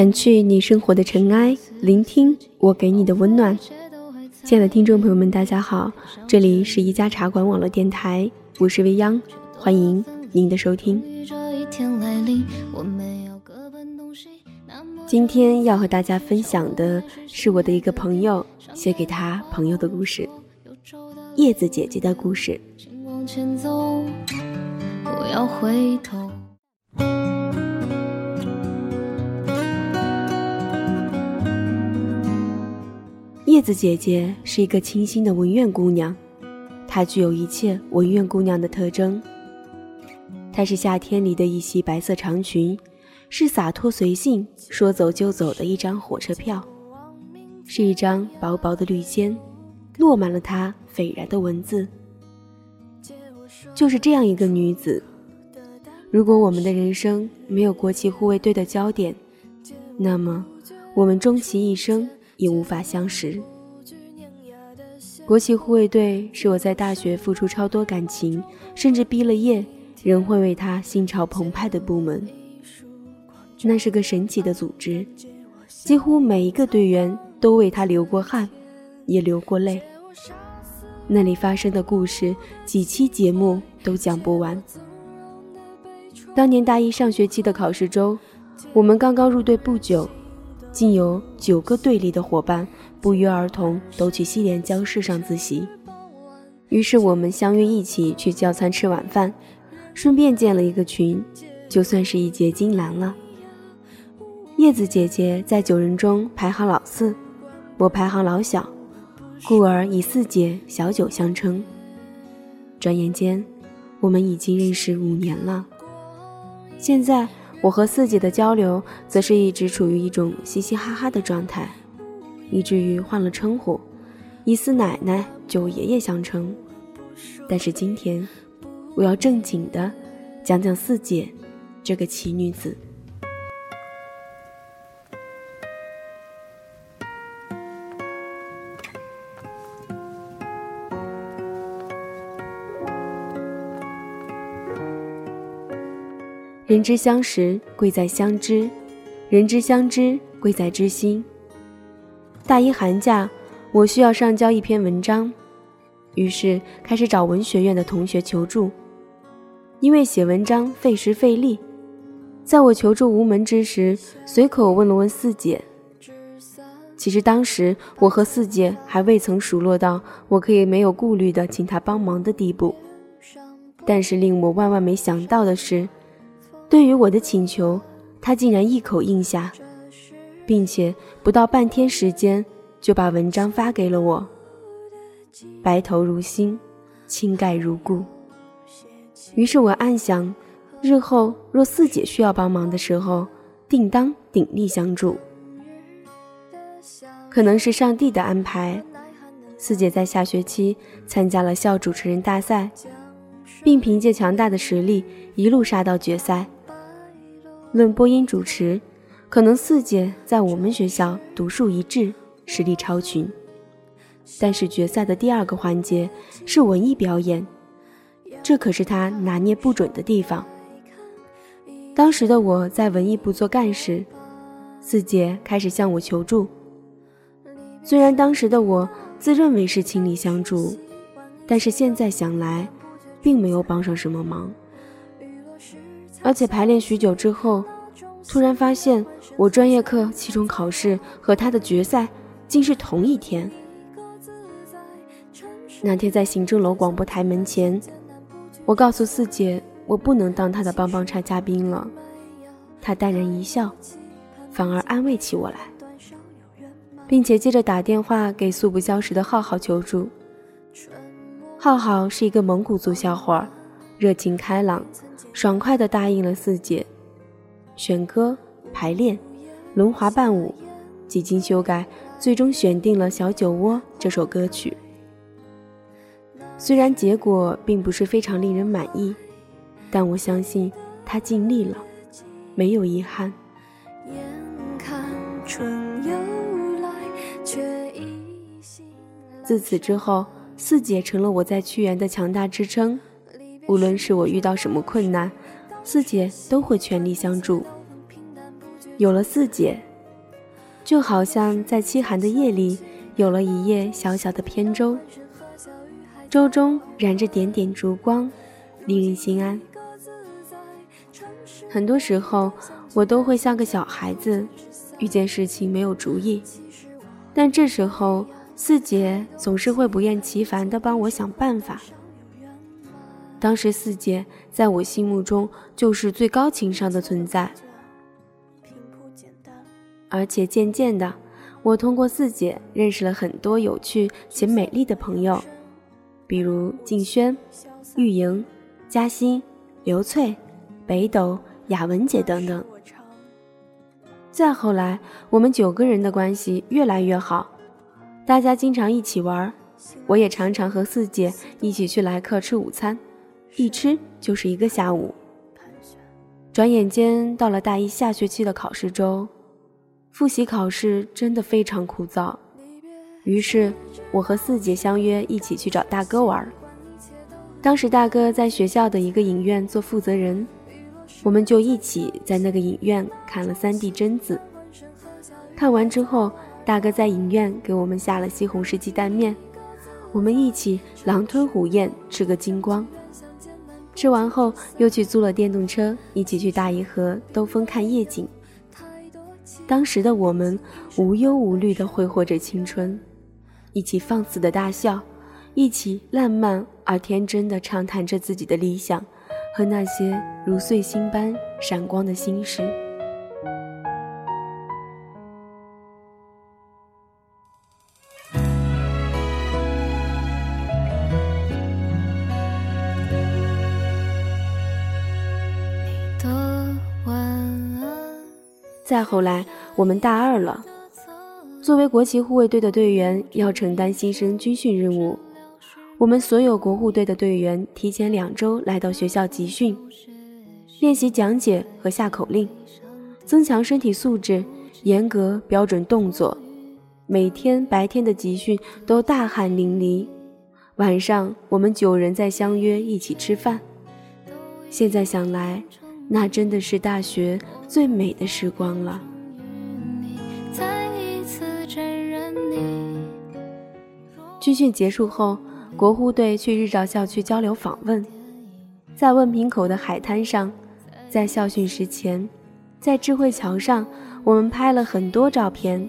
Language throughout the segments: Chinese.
掸去你生活的尘埃，聆听我给你的温暖。亲爱的听众朋友们，大家好，这里是一家茶馆网络电台，我是未央，欢迎您的收听。今天要和大家分享的是我的一个朋友写给他朋友的故事，叶子姐姐的故事。不要回头。叶子姐姐是一个清新的文苑姑娘，她具有一切文苑姑娘的特征。她是夏天里的一袭白色长裙，是洒脱随性、说走就走的一张火车票，是一张薄薄的绿笺，落满了她斐然的文字。就是这样一个女子，如果我们的人生没有国旗护卫队的焦点，那么我们终其一生。也无法相识。国旗护卫队是我在大学付出超多感情，甚至毕了业仍会为他心潮澎湃的部门。那是个神奇的组织，几乎每一个队员都为他流过汗，也流过泪。那里发生的故事，几期节目都讲不完。当年大一上学期的考试周，我们刚刚入队不久。竟有九个队里的伙伴不约而同都去西联教室上自习，于是我们相约一起去教餐吃晚饭，顺便建了一个群，就算是一结金兰了。叶子姐姐在九人中排行老四，我排行老小，故而以四姐、小九相称。转眼间，我们已经认识五年了。现在。我和四姐的交流，则是一直处于一种嘻嘻哈哈的状态，以至于换了称呼，以四奶奶、九爷爷相称。但是今天，我要正经的讲讲四姐这个奇女子。人之相识，贵在相知；人之相知，贵在知心。大一寒假，我需要上交一篇文章，于是开始找文学院的同学求助。因为写文章费时费力，在我求助无门之时，随口问了问四姐。其实当时我和四姐还未曾熟络到我可以没有顾虑的请她帮忙的地步。但是令我万万没想到的是。对于我的请求，他竟然一口应下，并且不到半天时间就把文章发给了我。白头如新，青盖如故。于是我暗想，日后若四姐需要帮忙的时候，定当鼎力相助。可能是上帝的安排，四姐在下学期参加了校主持人大赛，并凭借强大的实力一路杀到决赛。论播音主持，可能四姐在我们学校独树一帜，实力超群。但是决赛的第二个环节是文艺表演，这可是她拿捏不准的地方。当时的我在文艺部做干事，四姐开始向我求助。虽然当时的我自认为是倾力相助，但是现在想来，并没有帮上什么忙。而且排练许久之后，突然发现我专业课期中考试和他的决赛竟是同一天。那天在行政楼广播台门前，我告诉四姐我不能当她的帮帮差嘉宾了，她淡然一笑，反而安慰起我来，并且接着打电话给素不相识的浩浩求助。浩浩是一个蒙古族小伙儿，热情开朗。爽快地答应了四姐，选歌、排练、轮滑伴舞，几经修改，最终选定了《小酒窝》这首歌曲。虽然结果并不是非常令人满意，但我相信他尽力了，没有遗憾。自此之后，四姐成了我在屈原的强大支撑。无论是我遇到什么困难，四姐都会全力相助。有了四姐，就好像在凄寒的夜里有了一叶小小的扁舟，舟中燃着点点烛光，令人心安。很多时候，我都会像个小孩子，遇见事情没有主意，但这时候四姐总是会不厌其烦地帮我想办法。当时四姐在我心目中就是最高情商的存在，而且渐渐的，我通过四姐认识了很多有趣且美丽的朋友，比如静轩、玉莹、嘉欣、刘翠、北斗。雅文姐等等。再后来，我们九个人的关系越来越好，大家经常一起玩，我也常常和四姐一起去来客吃午餐，一吃就是一个下午。转眼间到了大一下学期的考试周，复习考试真的非常枯燥，于是我和四姐相约一起去找大哥玩。当时大哥在学校的一个影院做负责人。我们就一起在那个影院看了三 D 贞子。看完之后，大哥在影院给我们下了西红柿鸡蛋面，我们一起狼吞虎咽吃个精光。吃完后，又去租了电动车，一起去大颐河兜风看夜景。当时的我们无忧无虑地挥霍着青春，一起放肆的大笑，一起浪漫而天真的畅谈着自己的理想。和那些如碎星般闪光的心事。再后来，我们大二了，作为国旗护卫队的队员，要承担新生军训任务。我们所有国护队的队员提前两周来到学校集训，练习讲解和下口令，增强身体素质，严格标准动作。每天白天的集训都大汗淋漓，晚上我们九人再相约一起吃饭。现在想来，那真的是大学最美的时光了。军训结束后。国护队去日照校区交流访问，在问平口的海滩上，在校训石前，在智慧桥上，我们拍了很多照片。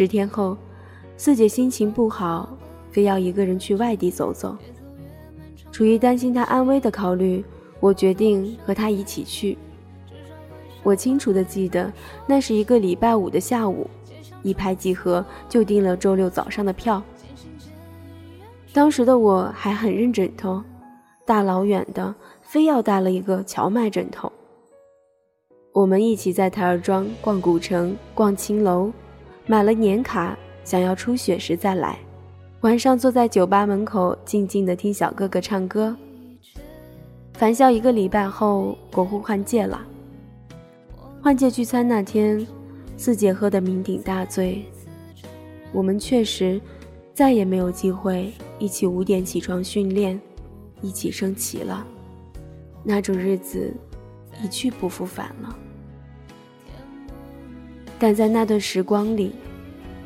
十天后，四姐心情不好，非要一个人去外地走走。出于担心她安危的考虑，我决定和她一起去。我清楚的记得，那是一个礼拜五的下午，一拍即合就订了周六早上的票。当时的我还很认枕头，大老远的非要带了一个荞麦枕头。我们一起在台儿庄逛古城、逛青楼，买了年卡，想要初雪时再来。晚上坐在酒吧门口，静静的听小哥哥唱歌。返校一个礼拜后，国护换届了。换届聚餐那天，四姐喝得酩酊大醉，我们确实再也没有机会一起五点起床训练，一起升旗了。那种日子一去不复返了。但在那段时光里，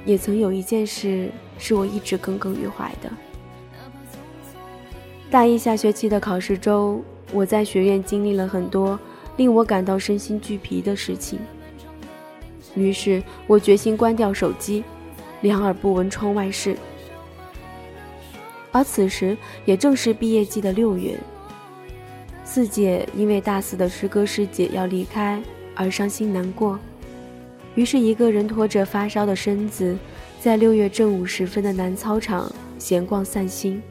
也曾有一件事是我一直耿耿于怀的。大一下学期的考试周，我在学院经历了很多。令我感到身心俱疲的事情。于是我决心关掉手机，两耳不闻窗外事。而此时也正是毕业季的六月，四姐因为大四的师哥师姐要离开而伤心难过，于是一个人拖着发烧的身子，在六月正午时分的南操场闲逛散心。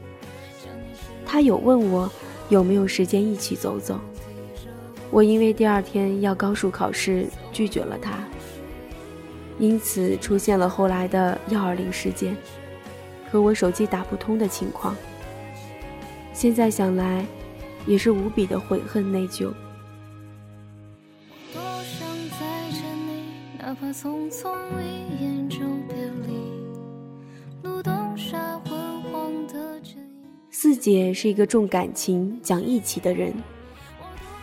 他有问我有没有时间一起走走。我因为第二天要高数考试，拒绝了他，因此出现了后来的幺二零事件和我手机打不通的情况。现在想来，也是无比的悔恨内疚。哪怕匆匆一眼就别离。路灯下昏黄的剪影。四姐是一个重感情、讲义气的人，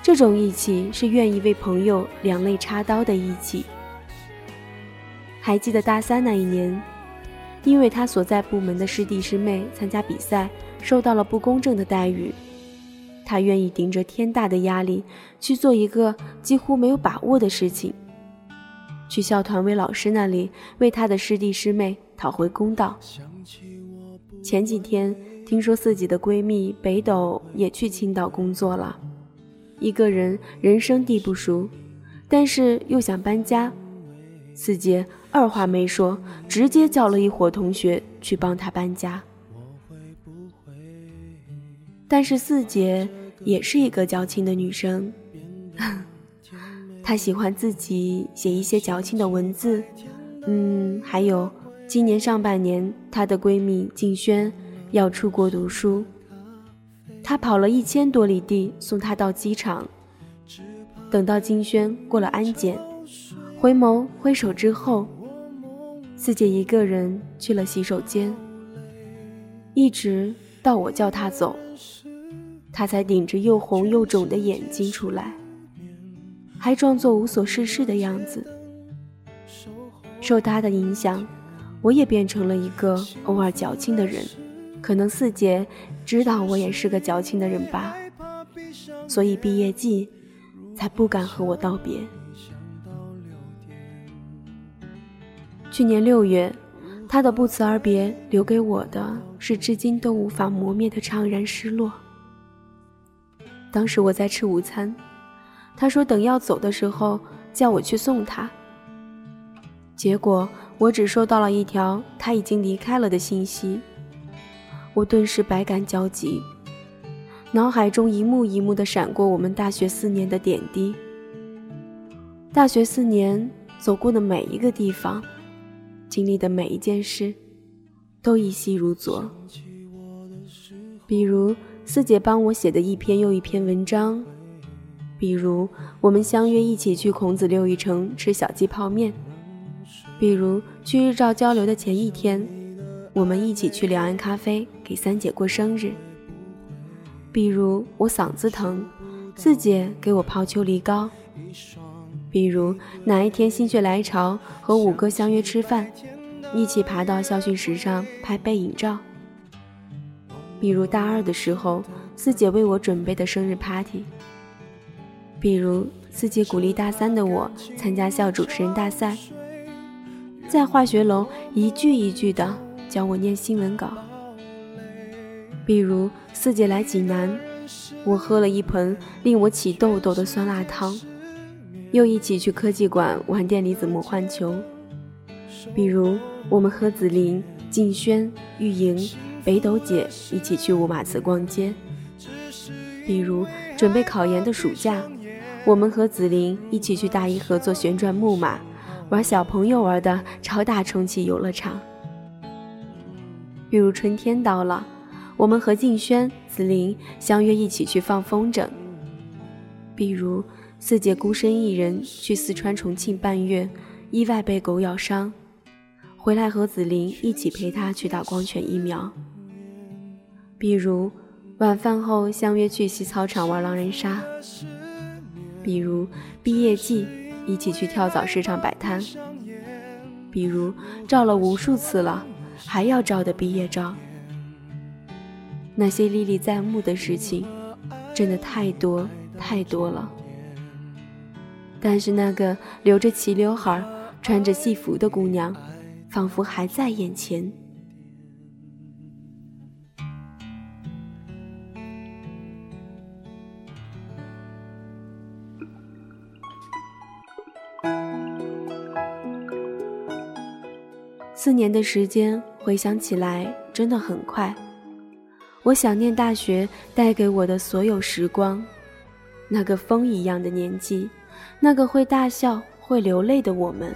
这种义气是愿意为朋友两肋插刀的义气。还记得大三那一年，因为他所在部门的师弟师妹参加比赛，受到了不公正的待遇，他愿意顶着天大的压力去做一个几乎没有把握的事情，去校团委老师那里为他的师弟师妹讨回公道。前几天听说自己的闺蜜北斗也去青岛工作了，一个人人生地不熟，但是又想搬家。四姐二话没说，直接叫了一伙同学去帮她搬家。但是四姐也是一个矫情的女生，她喜欢自己写一些矫情的文字。嗯，还有今年上半年，她的闺蜜静轩要出国读书，她跑了一千多里地送她到机场。等到静轩过了安检。回眸挥手之后，四姐一个人去了洗手间，一直到我叫她走，她才顶着又红又肿的眼睛出来，还装作无所事事的样子。受他的影响，我也变成了一个偶尔矫情的人。可能四姐知道我也是个矫情的人吧，所以毕业季才不敢和我道别。去年六月，他的不辞而别留给我的是至今都无法磨灭的怅然失落。当时我在吃午餐，他说等要走的时候叫我去送他。结果我只收到了一条他已经离开了的信息，我顿时百感交集，脑海中一幕一幕的闪过我们大学四年的点滴。大学四年走过的每一个地方。经历的每一件事，都依稀如昨。比如四姐帮我写的一篇又一篇文章，比如我们相约一起去孔子六一城吃小鸡泡面，比如去日照交流的前一天，我们一起去两岸咖啡给三姐过生日。比如我嗓子疼，四姐给我泡秋梨膏。比如哪一天心血来潮和五哥相约吃饭，一起爬到校训石上拍背影照。比如大二的时候，四姐为我准备的生日 party。比如四姐鼓励大三的我参加校主持人大赛，在化学楼一句一句的教我念新闻稿。比如四姐来济南，我喝了一盆令我起痘痘的酸辣汤。又一起去科技馆玩电离子魔幻球，比如我们和子琳、静轩、玉莹、北斗姐一起去五马祠逛街；比如准备考研的暑假，我们和子琳一起去大一河坐旋转木马，玩小朋友玩的超大充气游乐场；比如春天到了，我们和静轩、子琳相约一起去放风筝；比如。四姐孤身一人去四川重庆半月，意外被狗咬伤，回来和子琳一起陪她去打光犬疫苗。比如晚饭后相约去西操场玩狼人杀。比如毕业季一起去跳蚤市场摆摊。比如照了无数次了还要照的毕业照。那些历历在目的事情，真的太多太多了。但是那个留着齐刘海、穿着戏服的姑娘，仿佛还在眼前。四年的时间，回想起来真的很快。我想念大学带给我的所有时光，那个风一样的年纪。那个会大笑、会流泪的我们。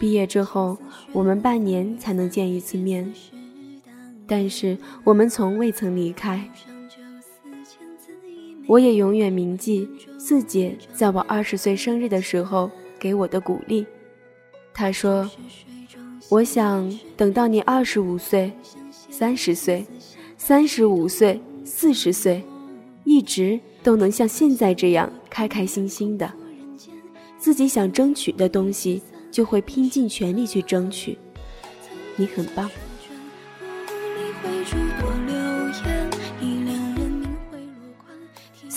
毕业之后，我们半年才能见一次面，但是我们从未曾离开。我也永远铭记四姐在我二十岁生日的时候给我的鼓励。她说：“我想等到你二十五岁、三十岁、三十五岁、四十岁，一直都能像现在这样开开心心的。自己想争取的东西，就会拼尽全力去争取。你很棒。”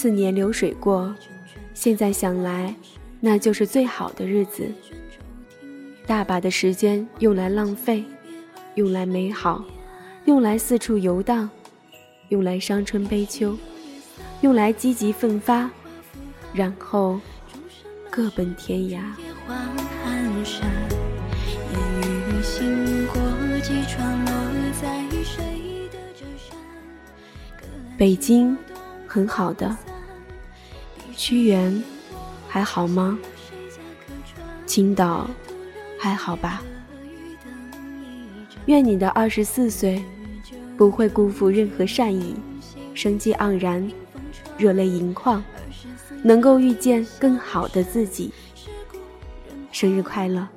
四年流水过，现在想来，那就是最好的日子。大把的时间用来浪费，用来美好，用来四处游荡，用来伤春悲秋，用来积极奋发，然后各奔天涯。北京，很好的。屈原，还好吗？青岛，还好吧？愿你的二十四岁不会辜负任何善意，生机盎然，热泪盈眶，能够遇见更好的自己。生日快乐！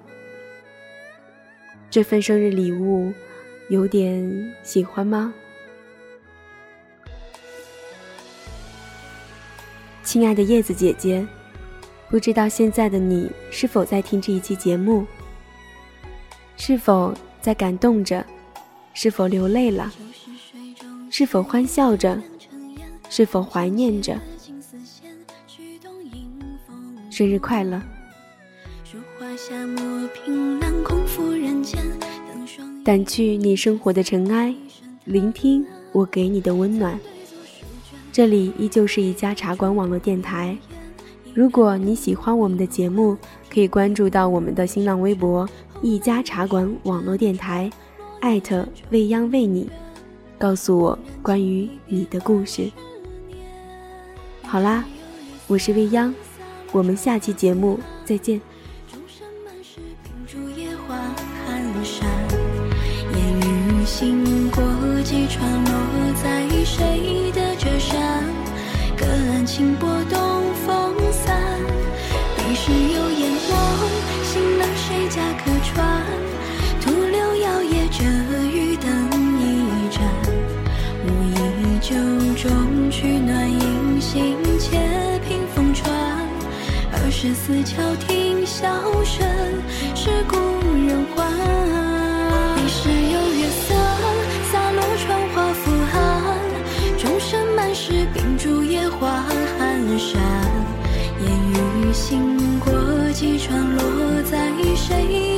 这份生日礼物有点喜欢吗？亲爱的叶子姐姐，不知道现在的你是否在听这一期节目？是否在感动着？是否流泪了？是否欢笑着？是否怀念着？生日快乐！掸去你生活的尘埃，聆听我给你的温暖。这里依旧是一家茶馆网络电台。如果你喜欢我们的节目，可以关注到我们的新浪微博“一家茶馆网络电台”，艾特未央为你，告诉我关于你的故事。好啦，我是未央，我们下期节目再见。星过几船落在谁的绝山轻波动风散，彼时有烟望，行了谁家客船？徒留摇曳着渔灯一盏，无意酒中取暖，饮心且凭风传。二十四桥听箫声，是故人还。一船落在谁？